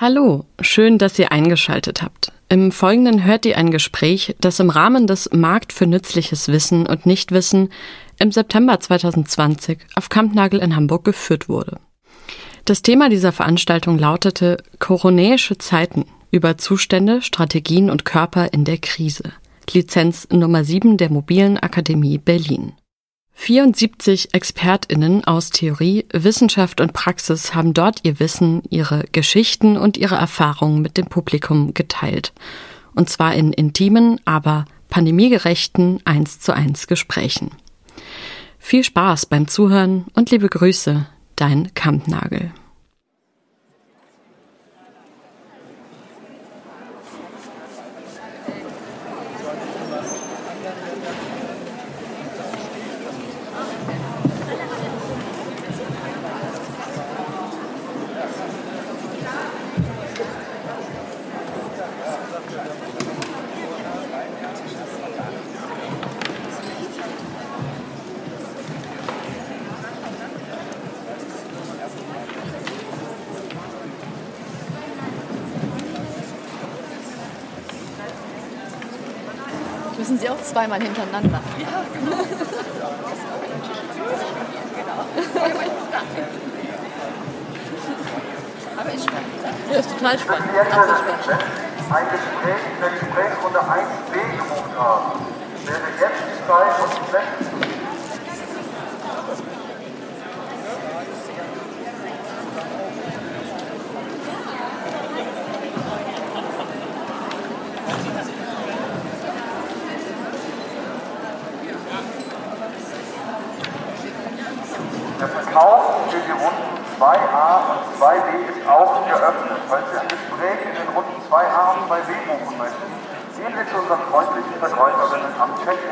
Hallo, schön, dass ihr eingeschaltet habt. Im Folgenden hört ihr ein Gespräch, das im Rahmen des Markt für nützliches Wissen und Nichtwissen im September 2020 auf Kampnagel in Hamburg geführt wurde. Das Thema dieser Veranstaltung lautete Koronäische Zeiten über Zustände, Strategien und Körper in der Krise. Lizenz Nummer 7 der Mobilen Akademie Berlin. 74 ExpertInnen aus Theorie, Wissenschaft und Praxis haben dort ihr Wissen, ihre Geschichten und ihre Erfahrungen mit dem Publikum geteilt. Und zwar in intimen, aber pandemiegerechten 1 zu 1 Gesprächen. Viel Spaß beim Zuhören und liebe Grüße, dein Kampnagel. Müssen Sie auch zweimal hintereinander. Ja, genau. Aber ist spannend. Ja, ist total spannend. Absolut spannend. Ein Gespräch in der Gesprächsrunde 1b gebucht haben, wäre jetzt die Zeit, uns die Plätze zu Der Verkauf für die Runden 2a und 2b ist auch geöffnet. Falls Sie ein Gespräch in den Runden 2a und 2b buchen möchten, gehen Sie zu unseren freundlichen Verkäuferinnen am Check-in.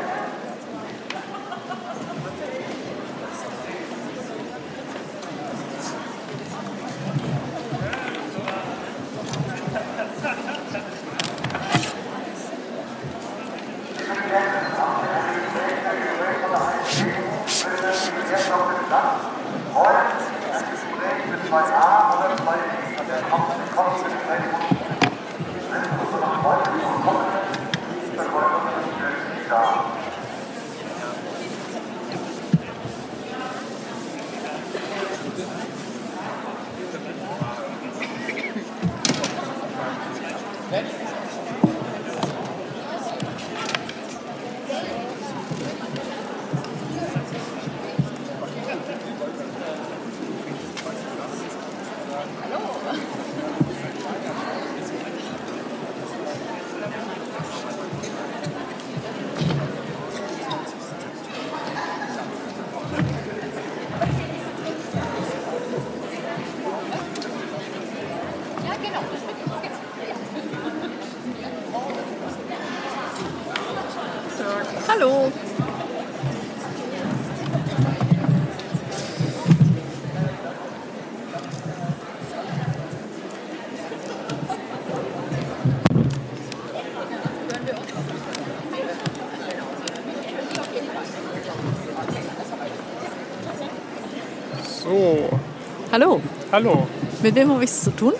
Hallo. Mit wem habe ich es zu tun?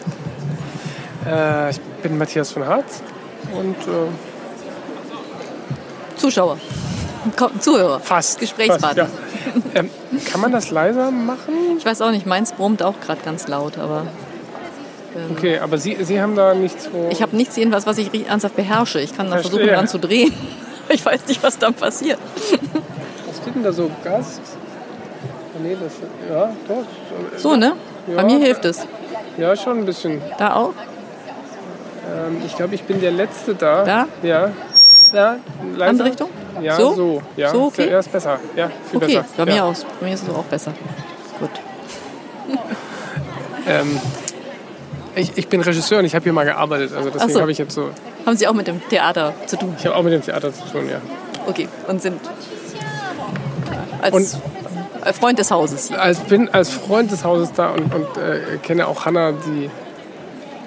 Äh, ich bin Matthias von Harz und äh, Zuschauer. Zuhörer. fast. Gesprächspartner. Fast, ja. ähm, kann man das leiser machen? Ich weiß auch nicht, meins brummt auch gerade ganz laut, aber Okay, aber Sie, Sie haben da nichts ich habe nichts jedenfalls, was ich ernsthaft beherrsche. Ich kann da versuchen, dran zu drehen. Ich weiß nicht, was dann passiert. Was steht denn da so? Gas? Nee, das. Ja, doch. So, ne? Bei Ja. mir hilft es. Ja, schon ein bisschen. Da auch? Ähm, ich glaube, ich bin der Letzte da. Da? Ja. Ja, leiser. Andere Richtung? Ja, So? so. Ja, So, okay? Ja, ist besser. Ja, viel Okay, besser. bei mir ja. auch. Bei mir ist es auch besser. Gut. Ähm, ich, ich bin Regisseur und ich habe hier mal gearbeitet. Also deswegen so. habe ich jetzt so. Haben Sie auch mit dem Theater zu tun? Ich habe auch mit dem Theater zu tun, ja. Okay. Und sind als äh, Freund des Hauses als bin als Freund des Hauses da und, und äh, kenne auch Hanna, die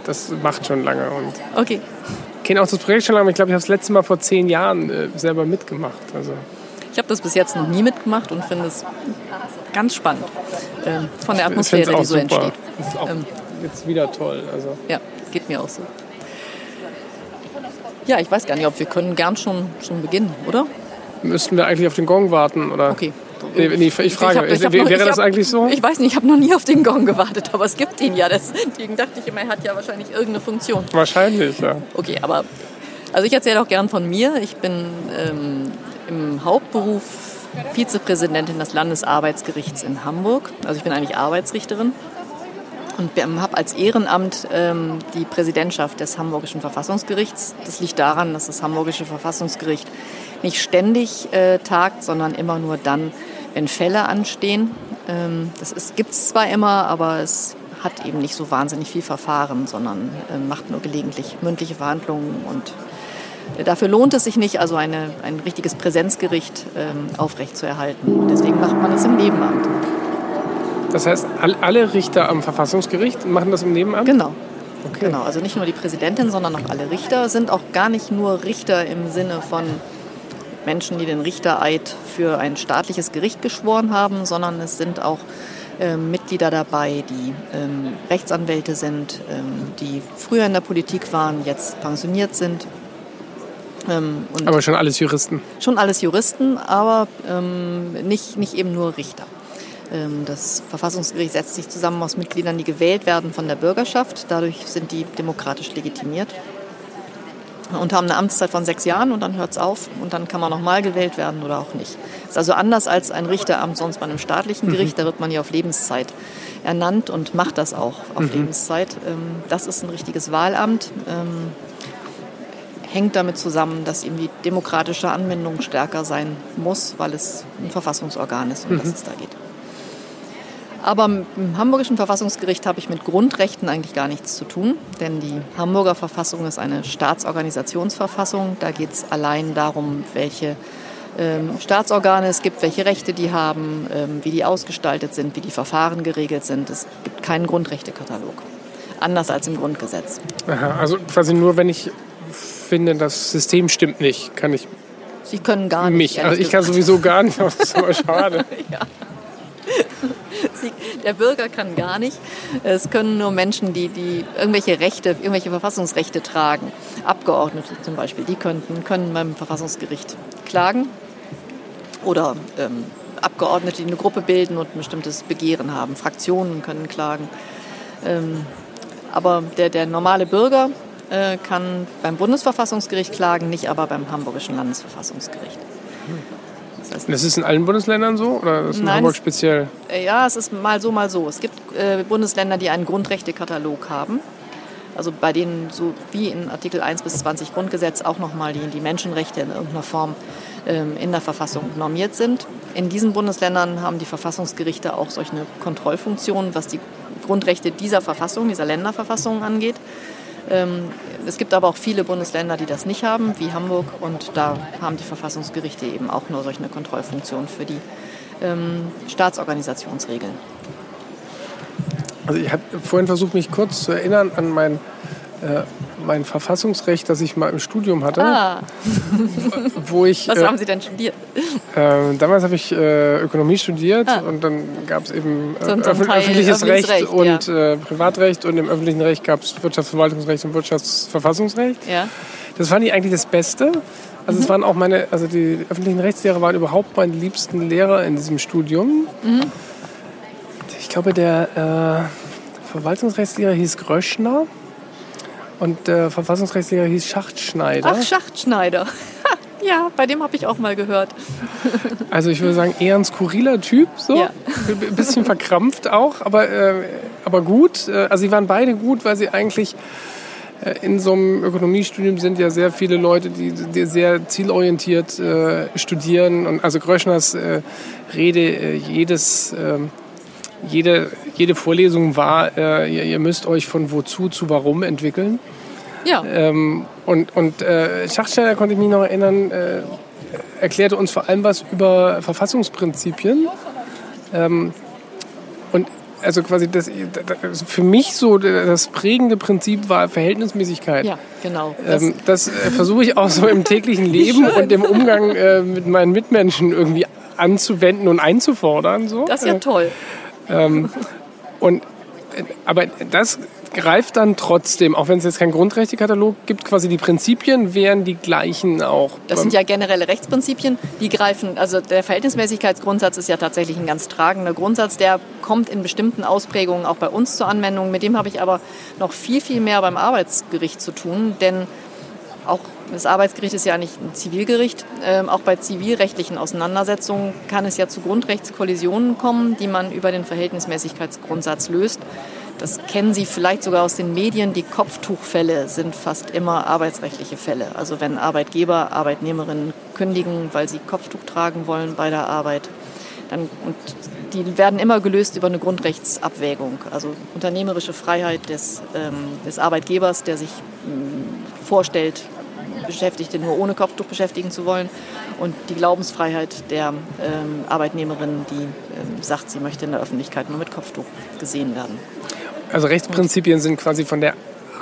das macht schon lange und Okay. kenne auch das Projekt schon lange. aber Ich glaube, ich habe das letzte Mal vor zehn Jahren äh, selber mitgemacht. Also Ich habe das bis jetzt noch nie mitgemacht und finde es ganz spannend. Ähm, von der Atmosphäre, die so super. entsteht. Das ist auch Ähm, jetzt wieder toll. Also. Ja, geht mir auch so. Ja, ich weiß gar nicht, ob wir können gern schon, schon beginnen, oder? Müssten wir eigentlich auf den Gong warten? Oder? Okay. Nee, nee, ich frage, hab- hab wäre noch- das hab- eigentlich so? Ich weiß nicht, ich habe noch nie auf den Gong gewartet, aber es gibt ihn ja. Deswegen dachte ich immer, er hat ja wahrscheinlich irgendeine Funktion. Wahrscheinlich, ja. Okay, aber also ich erzähle auch gern von mir. Ich bin ähm, im Hauptberuf Vizepräsidentin des Landesarbeitsgerichts in Hamburg. Also ich bin eigentlich Arbeitsrichterin und habe als Ehrenamt ähm, die Präsidentschaft des Hamburgischen Verfassungsgerichts. Das liegt daran, dass das Hamburgische Verfassungsgericht nicht ständig äh, tagt, sondern immer nur dann, wenn Fälle anstehen. Ähm, das gibt es zwar immer, aber es hat eben nicht so wahnsinnig viel Verfahren, sondern äh, macht nur gelegentlich mündliche Verhandlungen und äh, Dafür lohnt es sich nicht, also eine, ein richtiges Präsenzgericht ähm, aufrechtzuerhalten. Und deswegen macht man es im Nebenamt. Das heißt, all- alle Richter am Verfassungsgericht machen das im Nebenamt? Genau. Okay. Genau, also nicht nur die Präsidentin, sondern auch alle Richter sind auch gar nicht nur Richter im Sinne von Menschen, die den Richtereid für ein staatliches Gericht geschworen haben, sondern es sind auch ähm, Mitglieder dabei, die ähm, Rechtsanwälte sind, ähm, die früher in der Politik waren, jetzt pensioniert sind. Ähm, Aber schon alles Juristen. schon alles Juristen, aber ähm, nicht, nicht eben nur Richter. Ähm, das Verfassungsgericht setzt sich zusammen aus Mitgliedern, die gewählt werden von der Bürgerschaft. Dadurch sind die demokratisch legitimiert und haben eine Amtszeit von sechs Jahren und dann hört es auf und dann kann man nochmal gewählt werden oder auch nicht. Das ist also anders als ein Richteramt sonst bei einem staatlichen Gericht. Da wird man ja auf Lebenszeit ernannt und macht das auch auf Lebenszeit. Ähm, das ist ein richtiges Wahlamt. Ähm, hängt damit zusammen, dass eben die demokratische Anwendung stärker sein muss, weil es ein Verfassungsorgan ist, um das es da geht. Aber im Hamburgischen Verfassungsgericht habe ich mit Grundrechten eigentlich gar nichts zu tun, denn die Hamburger Verfassung ist eine Staatsorganisationsverfassung. Da geht es allein darum, welche ähm, Staatsorgane es gibt, welche Rechte die haben, ähm, wie die ausgestaltet sind, wie die Verfahren geregelt sind. Es gibt keinen Grundrechtekatalog. Anders als im Grundgesetz. Aha, also quasi nur, wenn ich finde, das System stimmt nicht, kann ich Sie können gar nicht. mich. Also ich kann sowieso gar nicht, das ist aber schade. Sie, der Bürger kann gar nicht. Es können nur Menschen, die, die irgendwelche Rechte, irgendwelche Verfassungsrechte tragen, Abgeordnete zum Beispiel, die könnten, können beim Verfassungsgericht klagen. Oder ähm, Abgeordnete, die eine Gruppe bilden und ein bestimmtes Begehren haben. Fraktionen können klagen. Ähm, aber der, der normale Bürger äh, kann beim Bundesverfassungsgericht klagen, nicht aber beim Hamburgischen Landesverfassungsgericht. Das heißt, Das ist in allen Bundesländern so oder ist in Nein, Hamburg es- speziell? Äh, Ja, es ist mal so, mal so. Es gibt äh, Bundesländer, die einen Grundrechtekatalog haben. Also bei denen so wie in Artikel 1 bis 20 Grundgesetz auch nochmal die, die Menschenrechte in irgendeiner Form ähm, in der Verfassung normiert sind. In diesen Bundesländern haben die Verfassungsgerichte auch solch eine Kontrollfunktion, was die Grundrechte dieser Verfassung, dieser Länderverfassung angeht. Ähm, es gibt aber auch viele Bundesländer, die das nicht haben, wie Hamburg. Und da haben die Verfassungsgerichte eben auch nur solch eine Kontrollfunktion für die ähm, Staatsorganisationsregeln. Also ich habe vorhin versucht, mich kurz zu erinnern an mein, äh, mein Verfassungsrecht, das ich mal im Studium hatte, Ah, wo ich was äh, haben Sie denn studiert? äh, damals habe ich äh, Ökonomie studiert Ah. und dann gab es eben äh, So öffn- Teil öffentliches Recht, Recht, und äh, Privatrecht und im öffentlichen Recht gab es Wirtschaftsverwaltungsrecht und Wirtschaftsverfassungsrecht. Ja. Das fand ich eigentlich das Beste. Also es waren auch meine, also die öffentlichen Rechtslehrer waren überhaupt meine liebsten Lehrer in diesem Studium. Ich glaube, der Verwaltungsrechtslehrer hieß Gröschner und der Verfassungsrechtslehrer hieß Schachtschneider. Ach, Schachtschneider. ja, bei dem habe ich auch mal gehört. Also ich würde sagen, eher ein skurriler Typ, so. Ja. Ein bisschen verkrampft auch, aber, äh, aber gut. Äh, Also sie waren beide gut, weil sie eigentlich äh, in so einem Ökonomiestudium sind ja sehr viele Leute, die, die sehr zielorientiert äh, studieren. Und also Gröschners äh, Rede, äh, jedes, ähm, jede, jede Vorlesung war, äh, ihr, ihr müsst euch von wozu zu warum entwickeln. Ja, Ähm, und und äh, Schachsteiner konnte ich mich noch erinnern, äh, erklärte uns vor allem was über Verfassungsprinzipien. Ähm, und also quasi das, das für mich so das prägende Prinzip war Verhältnismäßigkeit. ja, genau. Das, Ähm, das äh, versuche ich auch so im täglichen Leben und im Umgang äh, mit meinen Mitmenschen irgendwie anzuwenden und einzufordern. So. das ist ja Äh, toll. Und aber das greift dann trotzdem, auch wenn es jetzt keinen Grundrechtekatalog gibt, quasi die Prinzipien wären die gleichen auch. Das sind ja generelle Rechtsprinzipien, die greifen, also der Verhältnismäßigkeitsgrundsatz ist ja tatsächlich ein ganz tragender Grundsatz, der kommt in bestimmten Ausprägungen auch bei uns zur Anwendung. Mit dem habe ich aber noch viel, viel mehr beim Arbeitsgericht zu tun, denn auch das Arbeitsgericht ist ja nicht ein Zivilgericht. Ähm, auch bei zivilrechtlichen Auseinandersetzungen kann es ja zu Grundrechtskollisionen kommen, die man über den Verhältnismäßigkeitsgrundsatz löst. Das kennen Sie vielleicht sogar aus den Medien. Die Kopftuchfälle sind fast immer arbeitsrechtliche Fälle. Also wenn Arbeitgeber Arbeitnehmerinnen kündigen, weil sie Kopftuch tragen wollen bei der Arbeit, dann, und die werden immer gelöst über eine Grundrechtsabwägung. Also unternehmerische Freiheit des, ähm, des Arbeitgebers, der sich ähm, vorstellt, Beschäftigte nur ohne Kopftuch beschäftigen zu wollen und die Glaubensfreiheit der ähm, Arbeitnehmerin, die ähm, sagt, sie möchte in der Öffentlichkeit nur mit Kopftuch gesehen werden. Also Rechtsprinzipien sind quasi von der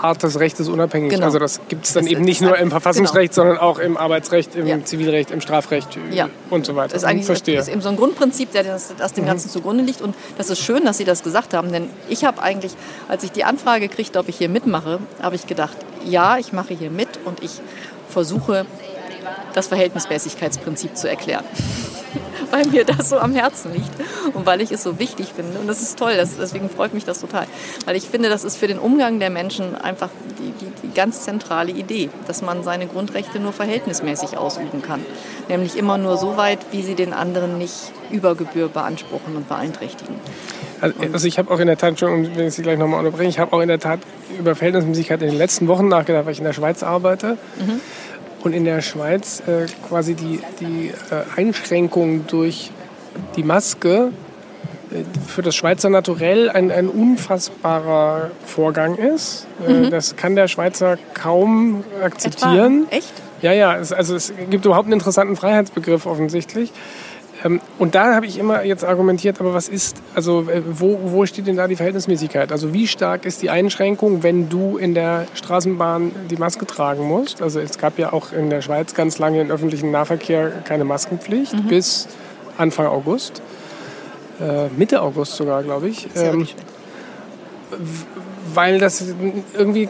Art des Rechtes unabhängig. Genau. Also das gibt es dann das eben nicht nur im Verfassungsrecht, genau. sondern auch im Arbeitsrecht, im ja. Zivilrecht, im Strafrecht äh, ja. und so weiter. Das ist eigentlich Verstehe. Das ist eben so ein Grundprinzip, der das, das dem mhm. Ganzen zugrunde liegt. Und das ist schön, dass Sie das gesagt haben, denn ich habe eigentlich, als ich die Anfrage kriegte, ob ich hier mitmache, habe ich gedacht, ja, ich mache hier mit und ich versuche, das Verhältnismäßigkeitsprinzip zu erklären. weil mir das so am Herzen liegt und weil ich es so wichtig finde. Und das ist toll, das, deswegen freut mich das total. Weil ich finde, das ist für den Umgang der Menschen einfach die, die, die ganz zentrale Idee, dass man seine Grundrechte nur verhältnismäßig ausüben kann. Nämlich immer nur so weit, wie sie den anderen nicht über Gebühr beanspruchen und beeinträchtigen. Also, also ich habe auch in der Tat schon, wenn ich Sie gleich nochmal unterbreche, ich habe auch in der Tat über Verhältnismäßigkeit in den letzten Wochen nachgedacht, weil ich in der Schweiz arbeite. Mhm und in der Schweiz äh, quasi die, die äh, Einschränkung durch die Maske äh, für das Schweizer Naturell ein, ein unfassbarer Vorgang ist. Äh, mhm. Das kann der Schweizer kaum akzeptieren. Etwa? Echt? Ja, ja, es, also es gibt überhaupt einen interessanten Freiheitsbegriff offensichtlich. Ähm, und da habe ich immer jetzt argumentiert, aber was ist, also äh, wo, wo steht denn da die Verhältnismäßigkeit? Also wie stark ist die Einschränkung, wenn du in der Straßenbahn die Maske tragen musst? Also es gab ja auch in der Schweiz ganz lange im öffentlichen Nahverkehr keine Maskenpflicht mhm. bis Anfang August. Äh, Mitte August sogar, glaube ich. Ähm, weil das irgendwie,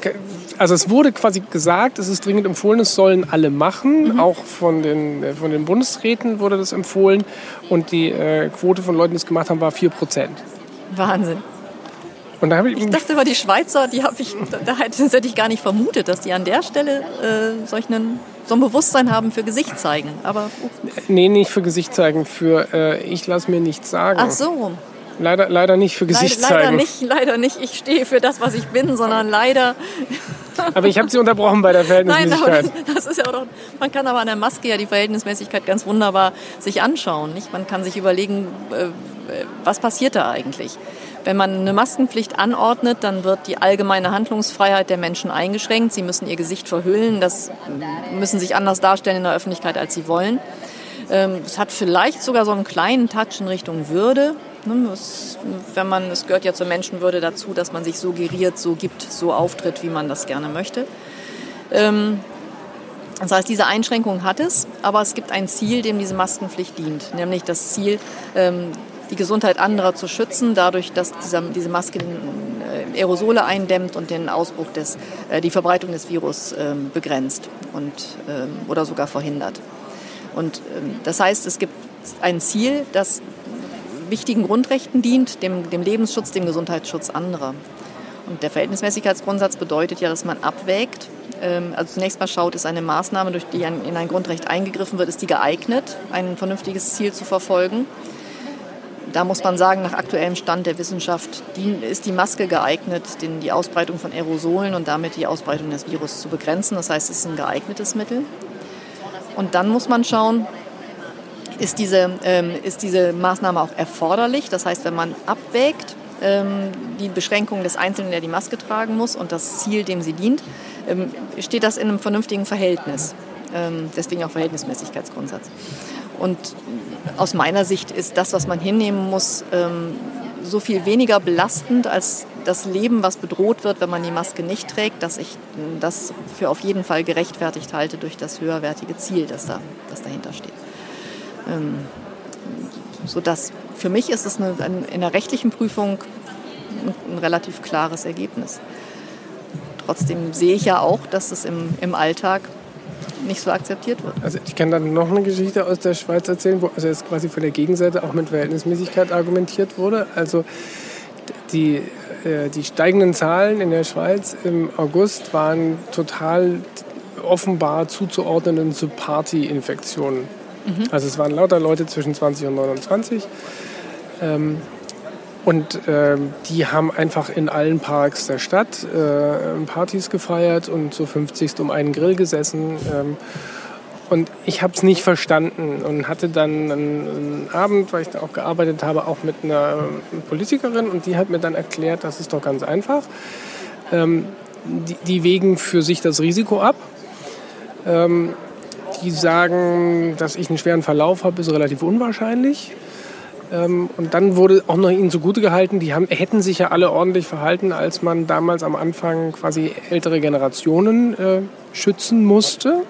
also es wurde quasi gesagt, es ist dringend empfohlen, es sollen alle machen. Mhm. Auch von den, äh, von den Bundesräten wurde das empfohlen. Und die äh, Quote von Leuten, die es gemacht haben, war 4 Prozent. Wahnsinn. Und da ich, ich dachte über die Schweizer, die habe ich, da hätte ich gar nicht vermutet, dass die an der Stelle äh, solch einen, so ein Bewusstsein haben für Gesicht zeigen. Aber uh. nee, nicht für Gesicht zeigen, für äh, ich lasse mir nichts sagen. Ach so. Leider, leider nicht für Gesicht leider, zeigen. Leider nicht, leider nicht. Ich stehe für das, was ich bin, sondern leider. Aber ich habe Sie unterbrochen bei der Verhältnismäßigkeit. Nein, das, das ist ja auch doch, man kann aber an der Maske ja die Verhältnismäßigkeit ganz wunderbar sich anschauen. Nicht? Man kann sich überlegen, äh, was passiert da eigentlich. Wenn man eine Maskenpflicht anordnet, dann wird die allgemeine Handlungsfreiheit der Menschen eingeschränkt. Sie müssen ihr Gesicht verhüllen, das müssen sich anders darstellen in der Öffentlichkeit, als sie wollen. Ähm, es hat vielleicht sogar so einen kleinen Touch in Richtung Würde. Wenn man, es gehört ja zur Menschenwürde dazu, dass man sich so geriert, so gibt, so auftritt, wie man das gerne möchte. Ähm, das heißt, diese Einschränkung hat es, aber es gibt ein Ziel, dem diese Maskenpflicht dient, nämlich das Ziel, ähm, die Gesundheit anderer zu schützen, dadurch, dass diese Maske äh, Aerosole eindämmt und den Ausbruch des, äh, die Verbreitung des Virus ähm, begrenzt und, oder sogar verhindert. Und das heißt, es gibt ein Ziel, das wichtigen Grundrechten dient, dem, dem Lebensschutz, dem Gesundheitsschutz anderer. Und der Verhältnismäßigkeitsgrundsatz bedeutet ja, dass man abwägt. Ähm, also zunächst mal schaut, ist eine Maßnahme, durch die in ein Grundrecht eingegriffen wird, ist die geeignet, ein vernünftiges Ziel zu verfolgen. Da muss man sagen, nach aktuellem Stand der Wissenschaft ist die Maske geeignet, die Ausbreitung von Aerosolen und damit die Ausbreitung des Virus zu begrenzen. Das heißt, es ist ein geeignetes Mittel. Und dann muss man schauen, ist diese, ähm, ist diese Maßnahme auch erforderlich. Das heißt, wenn man abwägt, ähm, die Beschränkung des Einzelnen, der die Maske tragen muss und das Ziel, dem sie dient, ähm, steht das in einem vernünftigen Verhältnis. Ähm, deswegen auch Verhältnismäßigkeitsgrundsatz. Und aus meiner Sicht ist das, was man hinnehmen muss, ähm, so viel weniger belastend als das Leben, was bedroht wird, wenn man die Maske nicht trägt, dass ich das für auf jeden Fall gerechtfertigt halte durch das höherwertige Ziel, das, da, das dahinter steht. Ähm, sodass für mich ist es eine, in der rechtlichen Prüfung ein, ein relativ klares Ergebnis. Trotzdem sehe ich ja auch, dass es im, im Alltag nicht so akzeptiert wird. Also ich kann dann noch eine Geschichte aus der Schweiz erzählen, wo also jetzt quasi von der Gegenseite auch mit Verhältnismäßigkeit argumentiert wurde. Also die, äh, die steigenden Zahlen in der Schweiz im August waren total offenbar zuzuordnen zu Partyinfektionen. Mhm. Also es waren lauter Leute zwischen 20 und 29. Ähm, und ähm, die haben einfach in allen Parks der Stadt äh, Partys gefeiert und so 50 um einen Grill gesessen. Ähm, und ich habe es nicht verstanden und hatte dann einen, Abend, weil ich da auch gearbeitet habe, auch mit einer Politikerin und die hat mir dann erklärt, das ist doch ganz einfach. Ähm, die, die wägen für sich das Risiko ab. Ähm, die sagen, dass ich einen schweren Verlauf habe, ist relativ unwahrscheinlich. Ähm, und dann wurde auch noch ihnen zugute gehalten, die haben, hätten sich ja alle ordentlich verhalten, als man damals am Anfang quasi ältere Generationen äh, schützen musste.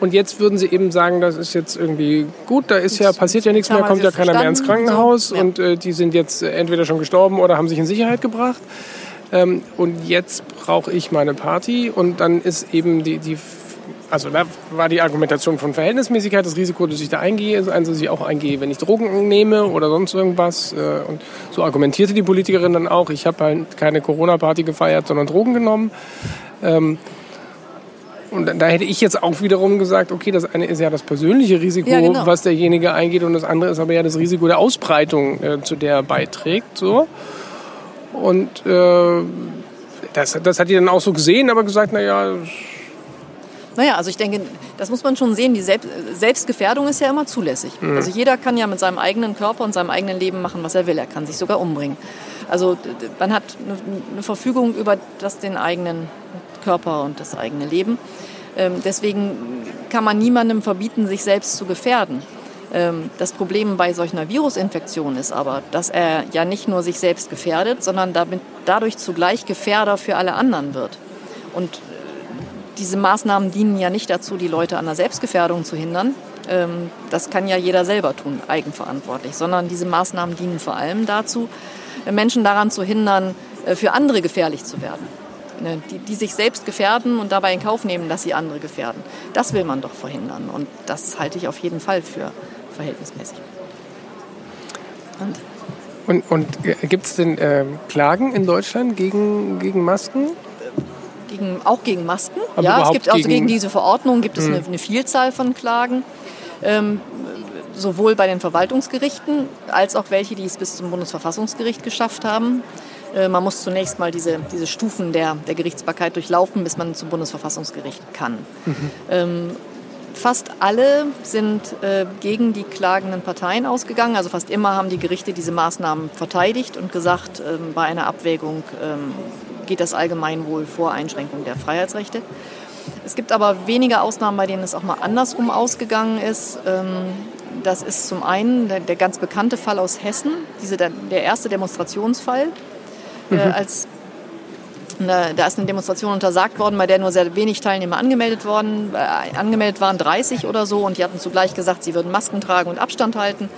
Und jetzt würden sie eben sagen, das ist jetzt irgendwie gut, da ist ja, passiert ja nichts mehr, kommt ja keiner mehr ins Krankenhaus ja. und äh, die sind jetzt entweder schon gestorben oder haben sich in Sicherheit gebracht. Ähm, und jetzt brauche ich meine Party und dann ist eben die, die also da war die Argumentation von Verhältnismäßigkeit, das Risiko, dass ich da eingehe, ist eins, dass ich auch eingehe, wenn ich Drogen nehme oder sonst irgendwas. Äh, und so argumentierte die Politikerin dann auch. Ich habe halt keine Corona-Party gefeiert, sondern Drogen genommen. Ähm, und da hätte ich jetzt auch wiederum gesagt, okay, das eine ist ja das persönliche Risiko, ja, genau. was derjenige eingeht, und das andere ist aber ja das Risiko der Ausbreitung, äh, zu der er beiträgt. So. Und äh, das, das hat die dann auch so gesehen, aber gesagt, naja, naja, also ich denke, das muss man schon sehen. Die Selbstgefährdung ist ja immer zulässig. Mhm. Also jeder kann ja mit seinem eigenen Körper und seinem eigenen Leben machen, was er will. Er kann sich sogar umbringen. Also man hat eine Verfügung über das, den eigenen Körper und das eigene Leben. Ähm, deswegen kann man niemandem verbieten, sich selbst zu gefährden. Ähm, das Problem bei solch einer Virusinfektion ist aber, dass er ja nicht nur sich selbst gefährdet, sondern dadurch zugleich Gefährder für alle anderen wird. Und diese Maßnahmen dienen ja nicht dazu, die Leute an der Selbstgefährdung zu hindern. Ähm, das kann ja jeder selber tun, eigenverantwortlich, sondern diese Maßnahmen dienen vor allem dazu, Menschen daran zu hindern, äh, für andere gefährlich zu werden. Ne, die, die sich selbst gefährden und dabei in Kauf nehmen, dass sie andere gefährden. Das will man doch verhindern. Und das halte ich auf jeden Fall für verhältnismäßig. Und, und, und äh, gibt es denn äh, Klagen in Deutschland gegen, gegen Masken? Gegen, auch gegen Masken. Aber ja, es gibt also gegen, gegen diese Verordnung gibt es eine, hm. eine, Vielzahl von Klagen. Ähm, sowohl bei den Verwaltungsgerichten als auch welche, die es bis zum Bundesverfassungsgericht geschafft haben. Äh, man muss zunächst mal diese, diese Stufen der, der Gerichtsbarkeit durchlaufen, bis man zum Bundesverfassungsgericht kann. Mhm. Ähm, fast alle sind äh, gegen die klagenden Parteien ausgegangen. Also fast immer haben die Gerichte diese Maßnahmen verteidigt und gesagt, ähm, bei einer Abwägung ähm, geht das Allgemeinwohl vor Einschränkung der Freiheitsrechte. Es gibt aber wenige Ausnahmen, bei denen es auch mal andersrum ausgegangen ist. Ähm, das ist zum einen der, ganz bekannte Fall aus Hessen, diese, der, erste Demonstrationsfall, äh, mhm. als da ist eine Demonstration untersagt worden, bei der nur sehr wenig Teilnehmer angemeldet, worden, äh, angemeldet waren, 30 oder so. Und die hatten zugleich gesagt, sie würden Masken tragen und Abstand halten.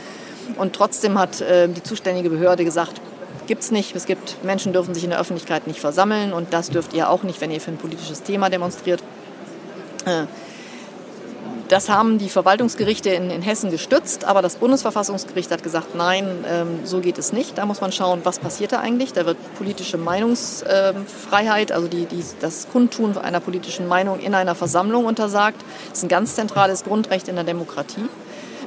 Und trotzdem hat äh, die zuständige Behörde gesagt, gibt es nicht. Es gibt Menschen dürfen sich in der Öffentlichkeit nicht versammeln und das dürft ihr auch nicht, wenn ihr für ein politisches Thema demonstriert. Äh, das haben die Verwaltungsgerichte in, in, Hessen gestützt, aber das Bundesverfassungsgericht hat gesagt, nein, ähm, so geht es nicht. Da muss man schauen, was passiert da eigentlich. Da wird politische Meinungsfreiheit, also die, die, das Kundtun einer politischen Meinung in einer Versammlung untersagt. Das ist ein ganz zentrales Grundrecht in der Demokratie.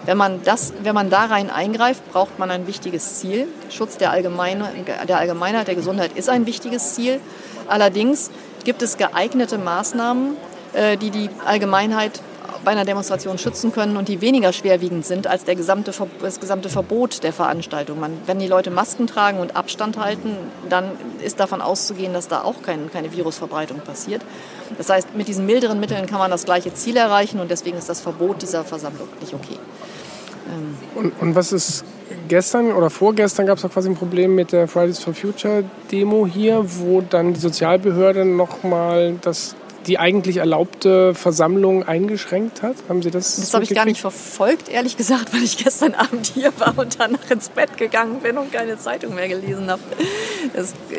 Wenn man, das, wenn man da rein eingreift, braucht man ein wichtiges Ziel. Schutz der, Allgemeine, der Allgemeinheit, der Gesundheit ist ein wichtiges Ziel. Allerdings gibt es geeignete Maßnahmen, äh, die die Allgemeinheit bei einer Demonstration schützen können und die weniger schwerwiegend sind als der gesamte, das gesamte Verbot der Veranstaltung. Man, wenn die Leute Masken tragen und Abstand halten, dann ist davon auszugehen, dass da auch kein, keine Virusverbreitung passiert. Das heißt, mit diesen milderen Mitteln kann man das gleiche Ziel erreichen und deswegen ist das Verbot dieser Versammlung nicht okay. Ähm. Und, und was ist gestern oder vorgestern gab es quasi ein Problem mit der Fridays for Future Demo hier, wo dann die Sozialbehörde nochmal das die eigentlich erlaubte Versammlung eingeschränkt hat? Haben Sie das? Das habe ich gar nicht verfolgt, ehrlich gesagt, weil ich gestern Abend hier war und danach ins Bett gegangen bin und keine Zeitung mehr gelesen habe.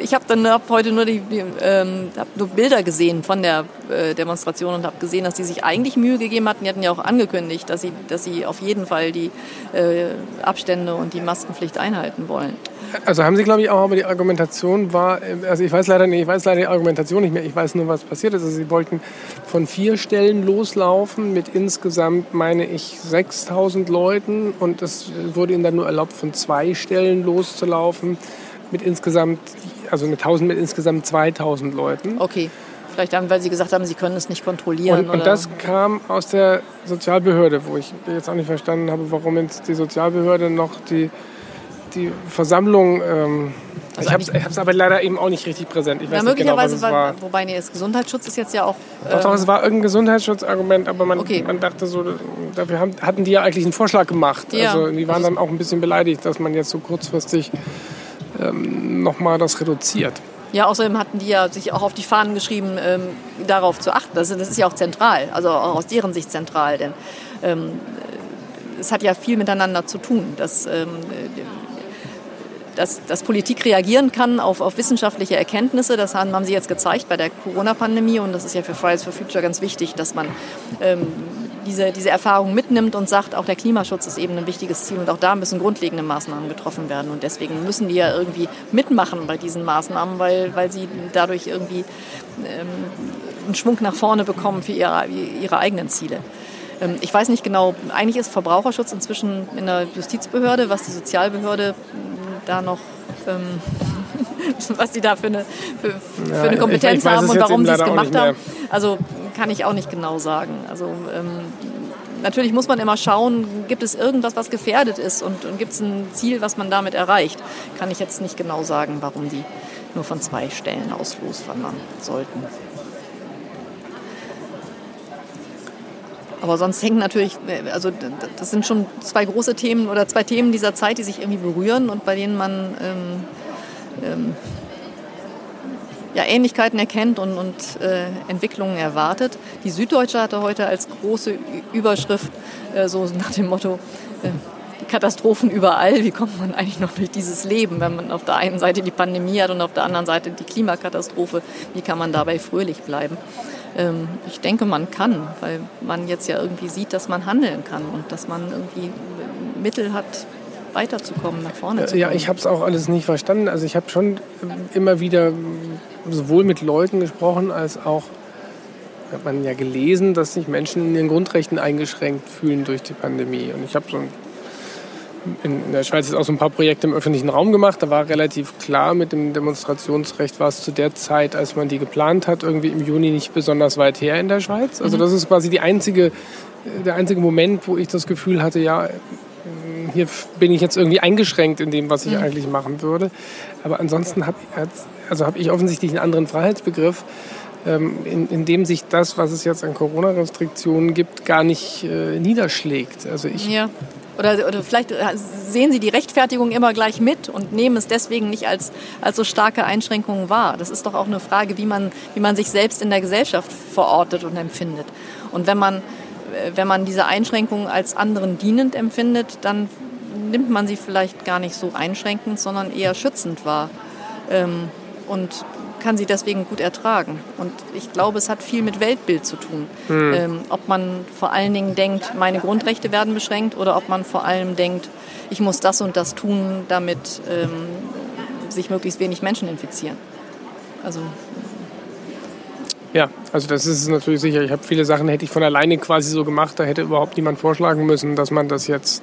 ich habe dann hab heute nur, die, die ähm, nur Bilder gesehen von der äh, Demonstration und habe gesehen, dass sie sich eigentlich Mühe gegeben hatten. Die hatten ja auch angekündigt, dass sie, dass sie auf jeden Fall die äh, Abstände und die Maskenpflicht einhalten wollen. Also haben Sie, glaube ich, auch, aber die Argumentation war, also ich weiß leider nicht, ich weiß leider die Argumentation nicht mehr, ich weiß nur, was passiert ist. Also Sie wollten von vier Stellen loslaufen mit insgesamt, meine ich, 6000 Leuten und es wurde Ihnen dann nur erlaubt, von zwei Stellen loszulaufen mit insgesamt, also mit 1000 mit insgesamt 2000 Leuten. Okay. Vielleicht dann, weil Sie gesagt haben, Sie können es nicht kontrollieren. Und, und das kam aus der Sozialbehörde, wo ich jetzt auch nicht verstanden habe, warum jetzt die Sozialbehörde noch die die Versammlung. Ähm, also ich habe es aber leider eben auch nicht richtig präsent. Ich weiß ja, möglicherweise, genau, war, wobei nee, das Gesundheitsschutz ist jetzt ja auch. Äh doch, doch, es war irgendein Gesundheitsschutzargument, aber man, okay. man dachte so, dafür haben, hatten die ja eigentlich einen Vorschlag gemacht. Ja. Also die waren dann auch ein bisschen beleidigt, dass man jetzt so kurzfristig ähm, nochmal das reduziert. Ja, außerdem hatten die ja sich auch auf die Fahnen geschrieben, ähm, darauf zu achten. Das, das, ist ja auch zentral, also auch aus deren Sicht zentral, denn ähm, es hat ja viel miteinander zu tun. Dass, ähm, dass, dass Politik reagieren kann auf, auf wissenschaftliche Erkenntnisse. Das haben, haben Sie jetzt gezeigt bei der Corona-Pandemie und das ist ja für Fridays for Future ganz wichtig, dass man ähm, diese, diese Erfahrung mitnimmt und sagt, auch der Klimaschutz ist eben ein wichtiges Ziel und auch da müssen grundlegende Maßnahmen getroffen werden. Und deswegen müssen die ja irgendwie mitmachen bei diesen Maßnahmen, weil, weil sie dadurch irgendwie ähm, einen Schwung nach vorne bekommen für ihre, ihre eigenen Ziele. Ähm, ich weiß nicht genau, eigentlich ist Verbraucherschutz inzwischen in der Justizbehörde, was die Sozialbehörde da noch, ähm, was die da für eine, für, für eine Kompetenz ich, ich haben und warum sie es gemacht haben. Also kann ich auch nicht genau sagen. Also ähm, natürlich muss man immer schauen, gibt es irgendwas, was gefährdet ist und, und gibt es ein Ziel, was man damit erreicht. Kann ich jetzt nicht genau sagen, warum die nur von zwei Stellen aus loswandern sollten. Aber sonst hängen natürlich, also das sind schon zwei große Themen oder zwei Themen dieser Zeit, die sich irgendwie berühren und bei denen man ähm, ähm, ja, Ähnlichkeiten erkennt und, und äh, Entwicklungen erwartet. Die Süddeutsche hatte heute als große Überschrift äh, so nach dem Motto, äh, Katastrophen überall, wie kommt man eigentlich noch durch dieses Leben, wenn man auf der einen Seite die Pandemie hat und auf der anderen Seite die Klimakatastrophe, wie kann man dabei fröhlich bleiben? Ähm, ich denke, man kann, weil man jetzt ja irgendwie sieht, dass man handeln kann und dass man irgendwie Mittel hat, weiterzukommen, nach vorne zu kommen. Ja, ich habe es auch alles nicht verstanden. Also ich habe schon immer wieder sowohl mit Leuten gesprochen als auch hat man ja gelesen, dass sich Menschen in ihren Grundrechten eingeschränkt fühlen durch die Pandemie. Und ich habe so ein in, der Schweiz ist auch so ein paar Projekte im öffentlichen Raum gemacht. Da war relativ klar, mit dem Demonstrationsrecht war es zu der Zeit, als man die geplant hat, irgendwie im Juni nicht besonders weit her in der Schweiz. Also mhm. das ist quasi die einzige, der einzige Moment, wo ich das Gefühl hatte, ja, hier bin ich jetzt irgendwie eingeschränkt in dem, was ich mhm. eigentlich machen würde. Aber ansonsten habe also hab ich offensichtlich einen anderen Freiheitsbegriff, ähm, in, in dem sich das, was es jetzt an Corona-Restriktionen gibt, gar nicht äh, niederschlägt. Also ich ja. Oder, oder vielleicht sehen Sie die Rechtfertigung immer gleich mit und nehmen es deswegen nicht als, als so starke Einschränkungen wahr. Das ist doch auch eine Frage, wie man, wie man sich selbst in der Gesellschaft verortet und empfindet. Und wenn man, wenn man diese Einschränkungen als anderen dienend empfindet, dann nimmt man sie vielleicht gar nicht so einschränkend, sondern eher schützend wahr. Ähm, und kann sie deswegen gut ertragen. Und ich glaube, es hat viel mit Weltbild zu tun. Mhm. Ähm, ob man vor allen Dingen denkt, meine Grundrechte werden beschränkt oder ob man vor allem denkt, ich muss das und das tun, damit ähm, sich möglichst wenig Menschen infizieren. Also ja, also das ist natürlich sicher. Ich habe viele Sachen hätte ich von alleine quasi so gemacht, da hätte überhaupt niemand vorschlagen müssen, dass man das jetzt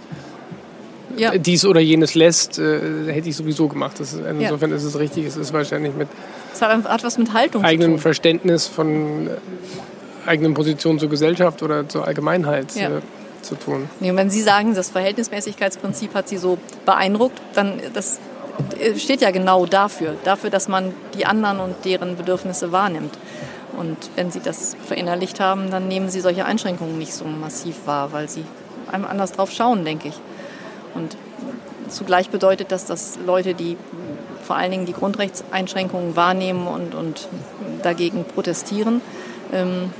ja. dies oder jenes lässt, äh, hätte ich sowieso gemacht. Ist, insofern ja. ist es richtig, es ist wahrscheinlich mit es hat, hat was mit Haltung eigenem Verständnis von äh, eigenen Positionen zur Gesellschaft oder zur Allgemeinheit ja. äh, zu tun. Nee, wenn Sie sagen, das Verhältnismäßigkeitsprinzip hat Sie so beeindruckt, dann das äh, steht ja genau dafür, dafür, dass man die anderen und deren Bedürfnisse wahrnimmt. Und wenn Sie das verinnerlicht haben, dann nehmen Sie solche Einschränkungen nicht so massiv wahr, weil Sie einem anders drauf schauen, denke ich. Und zugleich bedeutet das, dass Leute, die vor allen Dingen die Grundrechtseinschränkungen wahrnehmen und, und dagegen protestieren, ähm,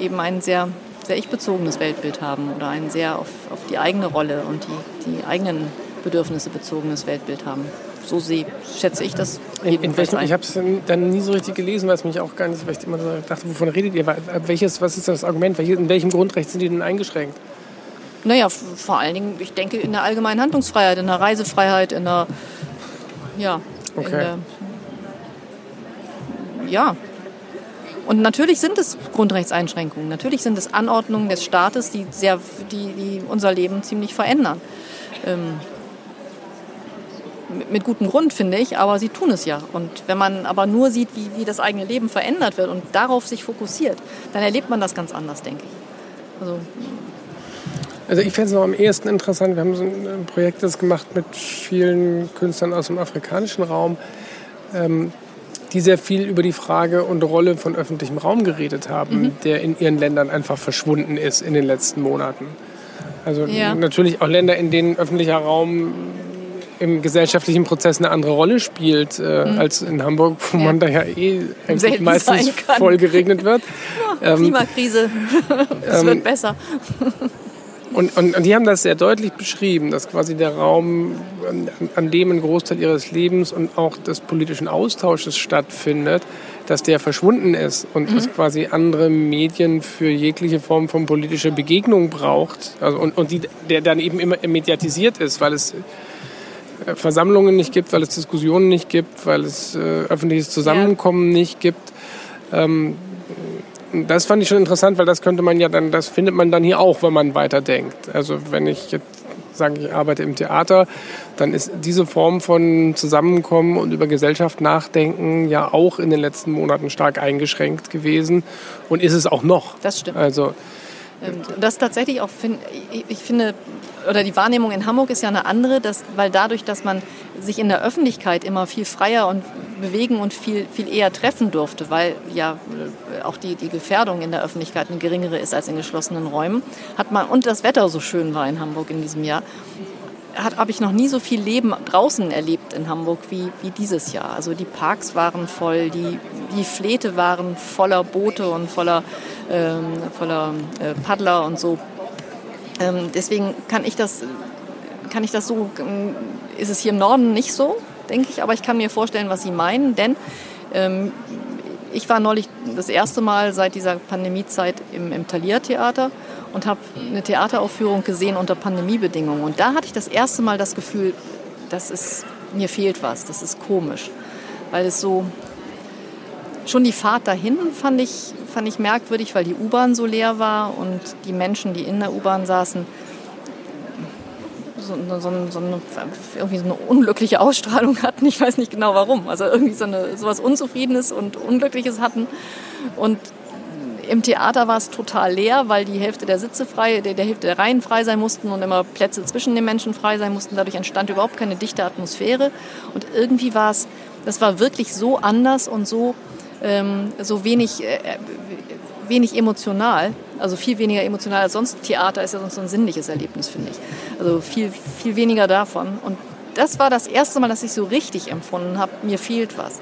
eben ein sehr, sehr ich-bezogenes Weltbild haben oder ein sehr auf, auf die eigene Rolle und die, die eigenen Bedürfnisse bezogenes Weltbild haben. So sehe, schätze ich das. In, in welchem, ich habe es dann nie so richtig gelesen, weil es mich auch gar nicht, weil ich immer so dachte, wovon redet ihr? Welches, was ist das Argument? In welchem Grundrecht sind die denn eingeschränkt? Naja, vor allen Dingen, ich denke, in der allgemeinen Handlungsfreiheit, in der Reisefreiheit, in der. Ja. Okay. Der, ja. Und natürlich sind es Grundrechtseinschränkungen. Natürlich sind es Anordnungen des Staates, die, sehr, die, die unser Leben ziemlich verändern. Ähm, mit gutem Grund, finde ich, aber sie tun es ja. Und wenn man aber nur sieht, wie, wie das eigene Leben verändert wird und darauf sich fokussiert, dann erlebt man das ganz anders, denke ich. Also, also ich fände es noch am ehesten interessant, wir haben so ein Projekt das gemacht mit vielen Künstlern aus dem afrikanischen Raum, ähm, die sehr viel über die Frage und Rolle von öffentlichem Raum geredet haben, mhm. der in ihren Ländern einfach verschwunden ist in den letzten Monaten. Also ja. natürlich auch Länder, in denen öffentlicher Raum im gesellschaftlichen Prozess eine andere Rolle spielt äh, mhm. als in Hamburg, wo ja. man da ja eh meistens voll geregnet wird. Ja, Klimakrise, es ähm, wird besser. Und, und, und, die haben das sehr deutlich beschrieben, dass quasi der Raum, an, an, dem ein Großteil ihres Lebens und auch des politischen Austausches stattfindet, dass der verschwunden ist und mhm. es quasi andere Medien für jegliche Form von politischer Begegnung braucht. Also, und und die, der dann eben immer mediatisiert ist, weil es äh, Versammlungen nicht gibt, weil es Diskussionen nicht gibt, weil es äh, öffentliches Zusammenkommen ja. nicht gibt. Ähm, das fand ich schon interessant, weil das könnte man ja dann, das findet man dann hier auch, wenn man weiterdenkt. Also wenn ich jetzt sage, ich arbeite im Theater, dann ist diese Form von Zusammenkommen und über Gesellschaft nachdenken ja auch in den letzten Monaten stark eingeschränkt gewesen und ist es auch noch. Das stimmt. Also das tatsächlich auch, ich finde, oder die Wahrnehmung in Hamburg ist ja eine andere, dass, weil dadurch, dass man sich in der Öffentlichkeit immer viel freier und bewegen und viel, viel eher treffen durfte, weil ja äh, auch die, die Gefährdung in der Öffentlichkeit eine geringere ist als in geschlossenen Räumen, hat man, und das Wetter so schön war in Hamburg in diesem Jahr, habe ich noch nie so viel Leben draußen erlebt in Hamburg wie, wie dieses Jahr. Also die Parks waren voll, die, die Fläte waren voller Boote und voller, ähm, voller äh, Paddler und so. Ähm, deswegen kann ich das, kann ich das so, ähm, ist es hier im Norden nicht so, denke ich, aber ich kann mir vorstellen, was Sie meinen, denn ähm, ich war neulich das erste Mal seit dieser Pandemiezeit im, im Thalia-Theater und habe eine Theateraufführung gesehen unter Pandemiebedingungen. Und da hatte ich das erste Mal das Gefühl, das ist, mir fehlt was, das ist komisch, weil es so, schon die Fahrt dahin fand ich, fand ich merkwürdig, weil die U-Bahn so leer war und die Menschen, die in der U-Bahn saßen, so, so, so, eine, irgendwie so eine unglückliche Ausstrahlung hatten. Ich weiß nicht genau warum. Also irgendwie so, eine, so was Unzufriedenes und Unglückliches hatten. Und im Theater war es total leer, weil die Hälfte der Sitze frei, der, der Hälfte der Reihen frei sein mussten und immer Plätze zwischen den Menschen frei sein mussten. Dadurch entstand überhaupt keine dichte Atmosphäre. Und irgendwie war es, das war wirklich so anders und so ähm, so wenig, äh, wenig emotional, also viel weniger emotional als sonst. Theater ist ja sonst so ein sinnliches Erlebnis, finde ich. Also viel, viel weniger davon. Und das war das erste Mal, dass ich so richtig empfunden habe, mir fehlt was.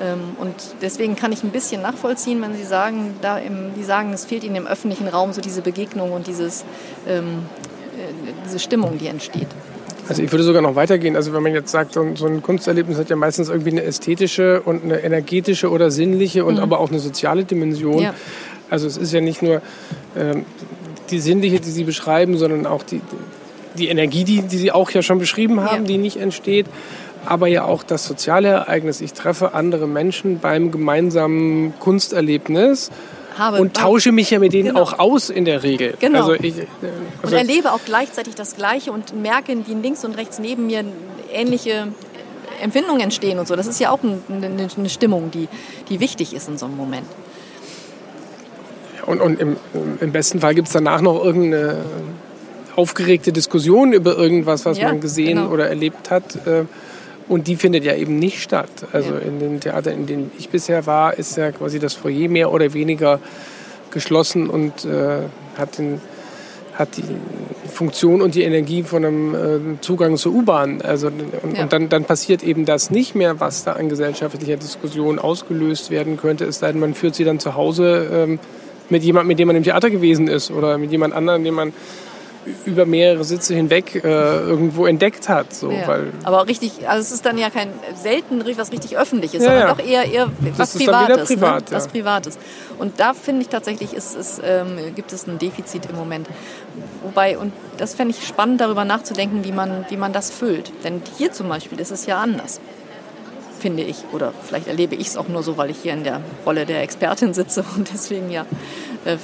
Ähm, und deswegen kann ich ein bisschen nachvollziehen, wenn Sie sagen, da im, die sagen, es fehlt Ihnen im öffentlichen Raum so diese Begegnung und dieses, ähm, äh, diese Stimmung, die entsteht. Also ich würde sogar noch weitergehen. Also wenn man jetzt sagt, so ein Kunsterlebnis hat ja meistens irgendwie eine ästhetische und eine energetische oder sinnliche und mhm. aber auch eine soziale Dimension. Ja. Also es ist ja nicht nur ähm, die sinnliche, die Sie beschreiben, sondern auch die, die Energie, die, die Sie auch ja schon beschrieben haben, ja. die nicht entsteht. Aber ja auch das soziale Ereignis. Ich treffe andere Menschen beim gemeinsamen Kunsterlebnis habe. Und tausche mich ja mit denen genau. auch aus in der Regel. Genau. Also ich, äh, also und erlebe auch gleichzeitig das Gleiche und merke, wie links und rechts neben mir ähnliche Empfindungen entstehen und so. Das ist ja auch eine, eine Stimmung, die, die wichtig ist in so einem Moment. Und, und im, im besten Fall gibt es danach noch irgendeine aufgeregte Diskussion über irgendwas, was ja, man gesehen genau. oder erlebt hat. Und die findet ja eben nicht statt. Also ja. in den Theatern, in denen ich bisher war, ist ja quasi das Foyer mehr oder weniger geschlossen und äh, hat den hat die Funktion und die Energie von einem äh, Zugang zur U-Bahn. Also, und, ja. und dann, dann passiert eben das nicht mehr, was da an gesellschaftlicher Diskussion ausgelöst werden könnte, es sei denn, man führt sie dann zu Hause ähm, mit jemandem, mit dem man im Theater gewesen ist oder mit jemand anderem, den man über mehrere Sitze hinweg äh, irgendwo entdeckt hat. So, ja. weil Aber richtig, also es ist dann ja kein selten was richtig Öffentliches, ja, sondern ja. doch eher, eher was Privates. Privat, ne? Was Privates. Und da finde ich tatsächlich, ist, ist, ähm, gibt es ein Defizit im Moment. Wobei, und das fände ich spannend, darüber nachzudenken, wie man, wie man das füllt. Denn hier zum Beispiel ist es ja anders finde ich. Oder vielleicht erlebe ich es auch nur so, weil ich hier in der Rolle der Expertin sitze und deswegen ja äh,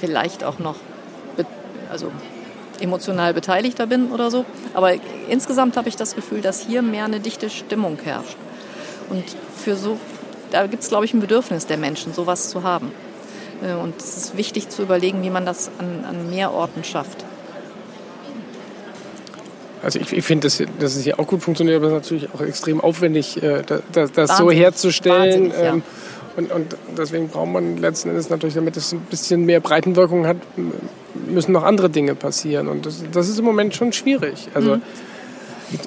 vielleicht auch noch also emotional beteiligter bin oder so. Aber insgesamt habe ich das Gefühl, dass hier mehr eine dichte Stimmung herrscht. Und für so, da gibt es, glaube ich, ein Bedürfnis der Menschen, sowas zu haben. Äh, und es ist wichtig zu überlegen, wie man das an, an mehr Orten schafft. Also ich, ich finde, dass, dass es hier auch gut funktioniert, aber es ist natürlich auch extrem aufwendig, äh, das, das so herzustellen. Ja. Und, und, deswegen braucht man letzten Endes natürlich, damit es ein bisschen mehr Breitenwirkung hat, müssen noch andere Dinge passieren. Und das, das ist im Moment schon schwierig. Also mhm.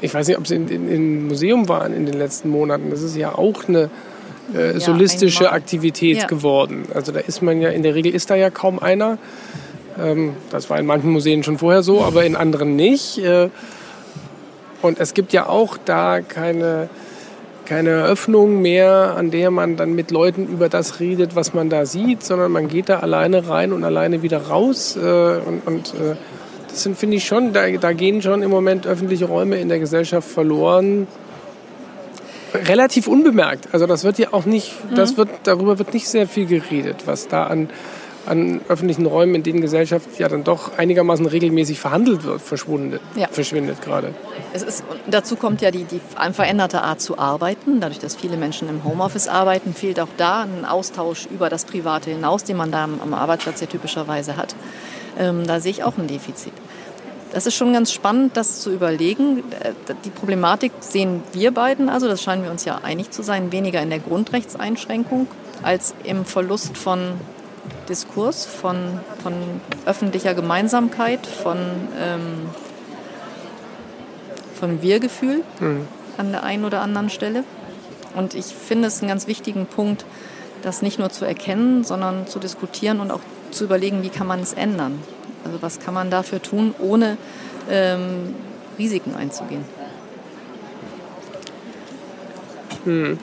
ich, weiß nicht, ob Sie in, in, im Museum waren in den letzten Monaten. Das ist ja auch eine äh, solistische ja, Aktivität ja. geworden. Also da ist man ja, in der Regel ist da ja kaum einer. Ähm, das war in manchen Museen schon vorher so, aber in anderen nicht. Äh, und es gibt ja auch da keine keine Eröffnung mehr, an der man dann mit Leuten über das redet, was man da sieht, sondern man geht da alleine rein und alleine wieder raus. Äh, und, und äh, das sind, finde ich schon, da, da gehen schon im Moment öffentliche Räume in der Gesellschaft verloren. Relativ unbemerkt. Also das wird ja auch nicht, das mhm. wird, darüber wird nicht sehr viel geredet, was da an an öffentlichen Räumen, in denen Gesellschaft ja dann doch einigermaßen regelmäßig verhandelt wird, verschwindet, ja. verschwindet gerade. Es ist, dazu kommt ja die, die veränderte Art zu arbeiten. Dadurch, dass viele Menschen im Homeoffice arbeiten, fehlt auch da ein Austausch über das Private hinaus, den man da am, Arbeitsplatz ja typischerweise hat. Ähm, da sehe ich auch ein Defizit. Das ist schon ganz spannend, das zu überlegen. Äh, die Problematik sehen wir beiden, also das scheinen wir uns ja einig zu sein, weniger in der Grundrechtseinschränkung als im Verlust von Diskurs, von, von öffentlicher Gemeinsamkeit, von, ähm, von Wir-Gefühl mhm. an der einen oder anderen Stelle. Und ich finde es einen ganz wichtigen Punkt, das nicht nur zu erkennen, sondern zu diskutieren und auch zu überlegen, wie kann man es ändern. Also was kann man dafür tun, ohne ähm, Risiken einzugehen. Mhm.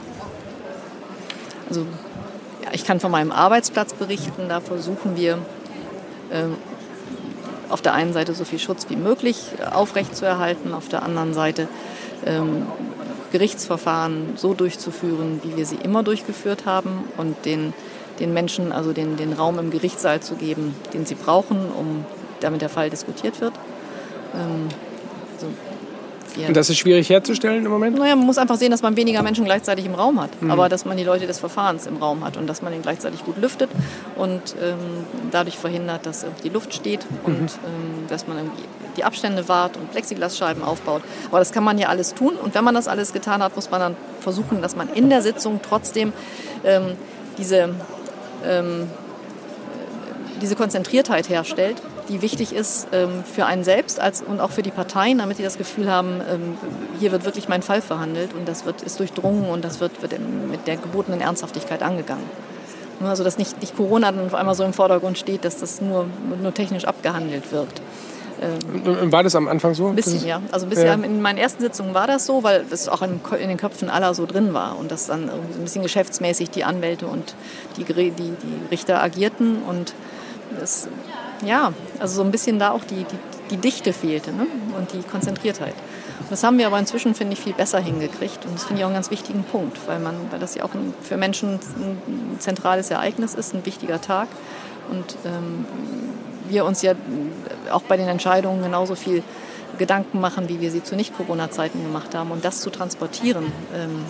Also ich kann von meinem Arbeitsplatz berichten. Da versuchen wir ähm, auf der einen Seite so viel Schutz wie möglich aufrechtzuerhalten, auf der anderen Seite ähm, Gerichtsverfahren so durchzuführen, wie wir sie immer durchgeführt haben und den, den Menschen also den, den Raum im Gerichtssaal zu geben, den sie brauchen, um damit der Fall diskutiert wird. Ähm, und das ist schwierig herzustellen im Moment? Naja, man muss einfach sehen, dass man weniger Menschen gleichzeitig im Raum hat. Mhm. Aber dass man die Leute des Verfahrens im Raum hat und dass man ihn gleichzeitig gut lüftet und ähm, dadurch verhindert, dass die Luft steht und mhm. ähm, dass man die Abstände wahrt und Plexiglasscheiben aufbaut. Aber das kann man ja alles tun. Und wenn man das alles getan hat, muss man dann versuchen, dass man in der Sitzung trotzdem ähm, diese, ähm, diese Konzentriertheit herstellt die wichtig ist ähm, für einen selbst als, und auch für die Parteien, damit die das Gefühl haben, ähm, hier wird wirklich mein Fall verhandelt und das wird, ist durchdrungen und das wird, wird mit der gebotenen Ernsthaftigkeit angegangen. Also dass nicht, nicht Corona dann auf einmal so im Vordergrund steht, dass das nur, nur technisch abgehandelt wirkt. Ähm, war das am Anfang so? Ein bisschen, ja. Also bisschen, ja. in meinen ersten Sitzungen war das so, weil es auch in, in, den Köpfen aller so drin war und dass dann ein bisschen geschäftsmäßig die Anwälte und die, die, die Richter agierten und das ja, also so ein bisschen da auch die, die, die Dichte fehlte ne? und die Konzentriertheit. Und das haben wir aber inzwischen, finde ich, viel besser hingekriegt. Und das finde ich auch einen ganz wichtigen Punkt, weil, man, weil das ja auch ein, für Menschen ein zentrales Ereignis ist, ein wichtiger Tag. Und ähm, wir uns ja auch bei den Entscheidungen genauso viel Gedanken machen, wie wir sie zu Nicht-Corona-Zeiten gemacht haben. Und das zu transportieren ähm,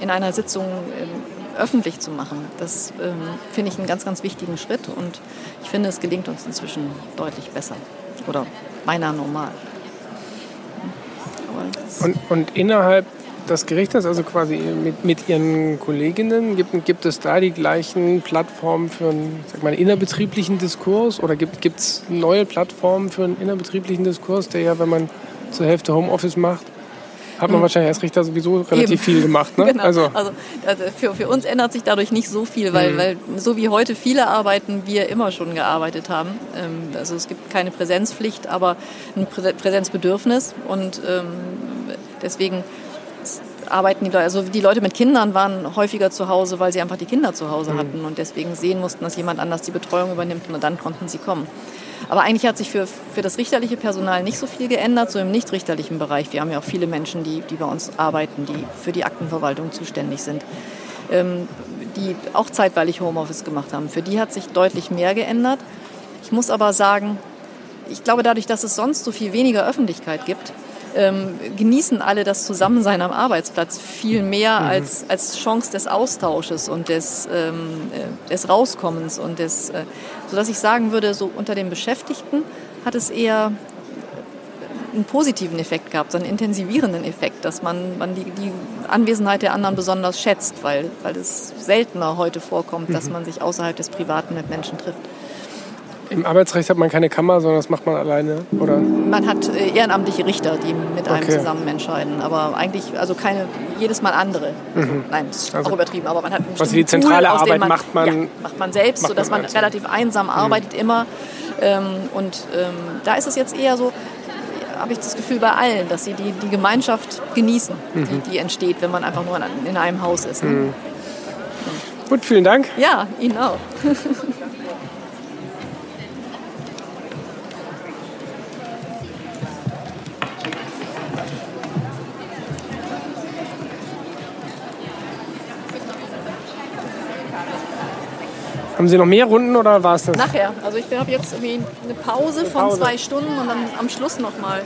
in einer Sitzung ähm, öffentlich zu machen. Das ähm, finde ich einen ganz, ganz wichtigen Schritt und ich finde, es gelingt uns inzwischen deutlich besser oder beinahe normal. Und, und innerhalb das Gericht das also quasi mit, mit Ihren Kolleginnen, gibt, gibt es da die gleichen Plattformen für einen, sag mal, innerbetrieblichen Diskurs oder gibt es neue Plattformen für einen innerbetrieblichen Diskurs, der ja, wenn man zur Hälfte Homeoffice macht, hat man hm. wahrscheinlich als Richter sowieso relativ Eben. viel gemacht. Ne? genau. also, also, also für, für, uns ändert sich dadurch nicht so viel, weil, mhm. weil so wie heute viele arbeiten, wir immer schon gearbeitet haben. Ähm, also es gibt keine Präsenzpflicht, aber ein Präsenzbedürfnis und ähm, deswegen arbeiten die Leute, also die Leute mit Kindern waren häufiger zu Hause, weil sie einfach die Kinder zu Hause mhm. hatten und deswegen sehen mussten, dass jemand anders die Betreuung übernimmt und dann konnten sie kommen. Aber eigentlich hat sich für, für das richterliche Personal nicht so viel geändert, so im nichtrichterlichen Bereich. Wir haben ja auch viele Menschen, die, die bei uns arbeiten, die für die Aktenverwaltung zuständig sind, ähm, die auch zeitweilig Homeoffice gemacht haben. Für die hat sich deutlich mehr geändert. Ich muss aber sagen, ich glaube, dadurch, dass es sonst so viel weniger Öffentlichkeit gibt, ähm, genießen alle das Zusammensein am Arbeitsplatz viel mehr mhm. als, als Chance des Austausches und des, ähm, äh, des Rauskommens und des, äh, sodass ich sagen würde, so unter den Beschäftigten hat es eher einen positiven Effekt gehabt, so einen intensivierenden Effekt, dass man, man die, die Anwesenheit der anderen besonders schätzt, weil, weil es seltener heute vorkommt, dass mhm. man sich außerhalb des Privaten mit Menschen trifft. Im Arbeitsrecht hat man keine Kammer, sondern das macht man alleine, oder? Man hat äh, ehrenamtliche Richter, die mit einem okay. zusammen entscheiden. Aber eigentlich, also keine, jedes Mal andere. Mhm. Nein, das ist also, auch übertrieben. Aber man hat Was die zentrale Pool, Arbeit man, macht man, ja, macht man selbst, macht sodass man, man relativ einsam mhm. arbeitet immer. Ähm, und ähm, da ist es jetzt eher so, habe ich das Gefühl bei allen, dass sie die, die Gemeinschaft genießen, mhm. die, die, entsteht, wenn man einfach nur in einem Haus ist. Ne? Mhm. Gut, vielen Dank. Ja, Ihnen auch. Haben Sie noch mehr Runden oder war es das? Nachher. Also ich habe jetzt irgendwie eine Pause eine von zwei Stunden und dann am Schluss nochmal.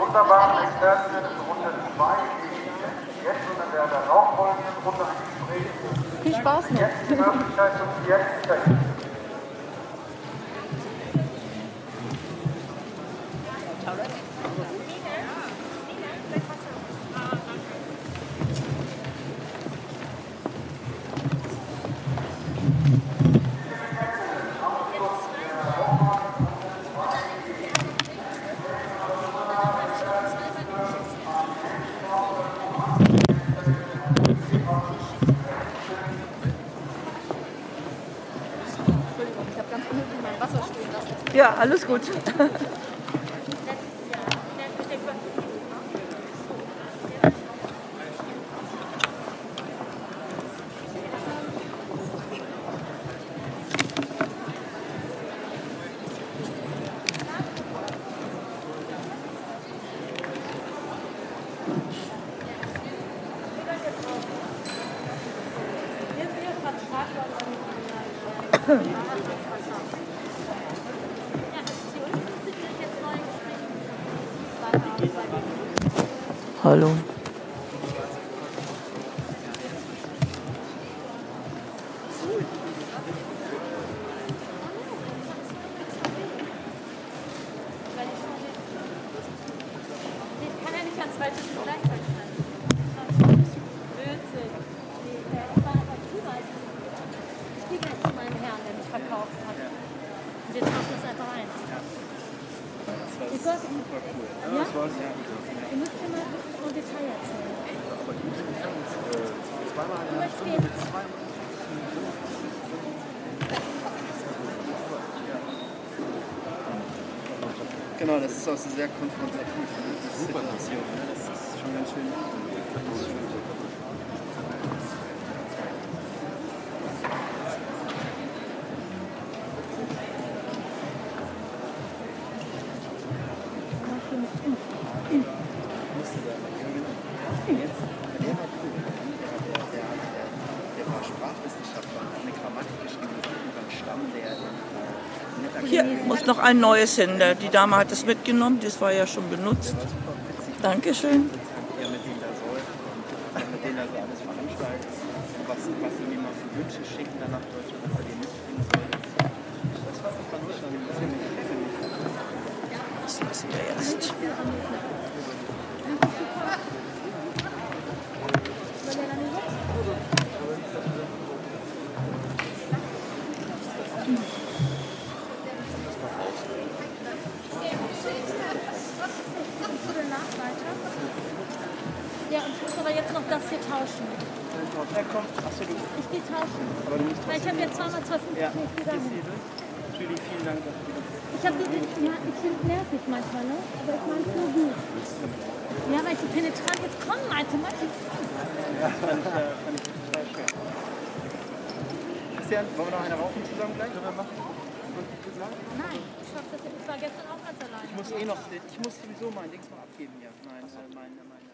wunderbaren Expertinnen Runde Jetzt die Hallo. Sehr konfrontativ. Super Situation. Ne? Das ist schon ganz schön. Noch ein neues hin. Die Dame hat es mitgenommen, das war ja schon benutzt. Dankeschön. Das lassen wir jetzt. Tauschen. Ja, komm, achso, du. Ich gehe tauschen. Aber du musst Weil ich habe jetzt zweimal 2,50 Ja, durch? Julie, vielen Dank. Ich habe die, ich, ich finde nervig manchmal, ne? Aber ich meine es nur gut. Ja, weil ich so penetrant jetzt kommen meinte. Manche Ja, fand ich, äh, fand ich total schön. Christian, wollen wir noch eine rauchen zusammen gleich? Wir machen? Nein, ich, hab das, ich war gestern auch ganz allein. Ich muss eh noch, ich muss sowieso mein Dings noch abgeben hier. Mein, äh, mein, mein,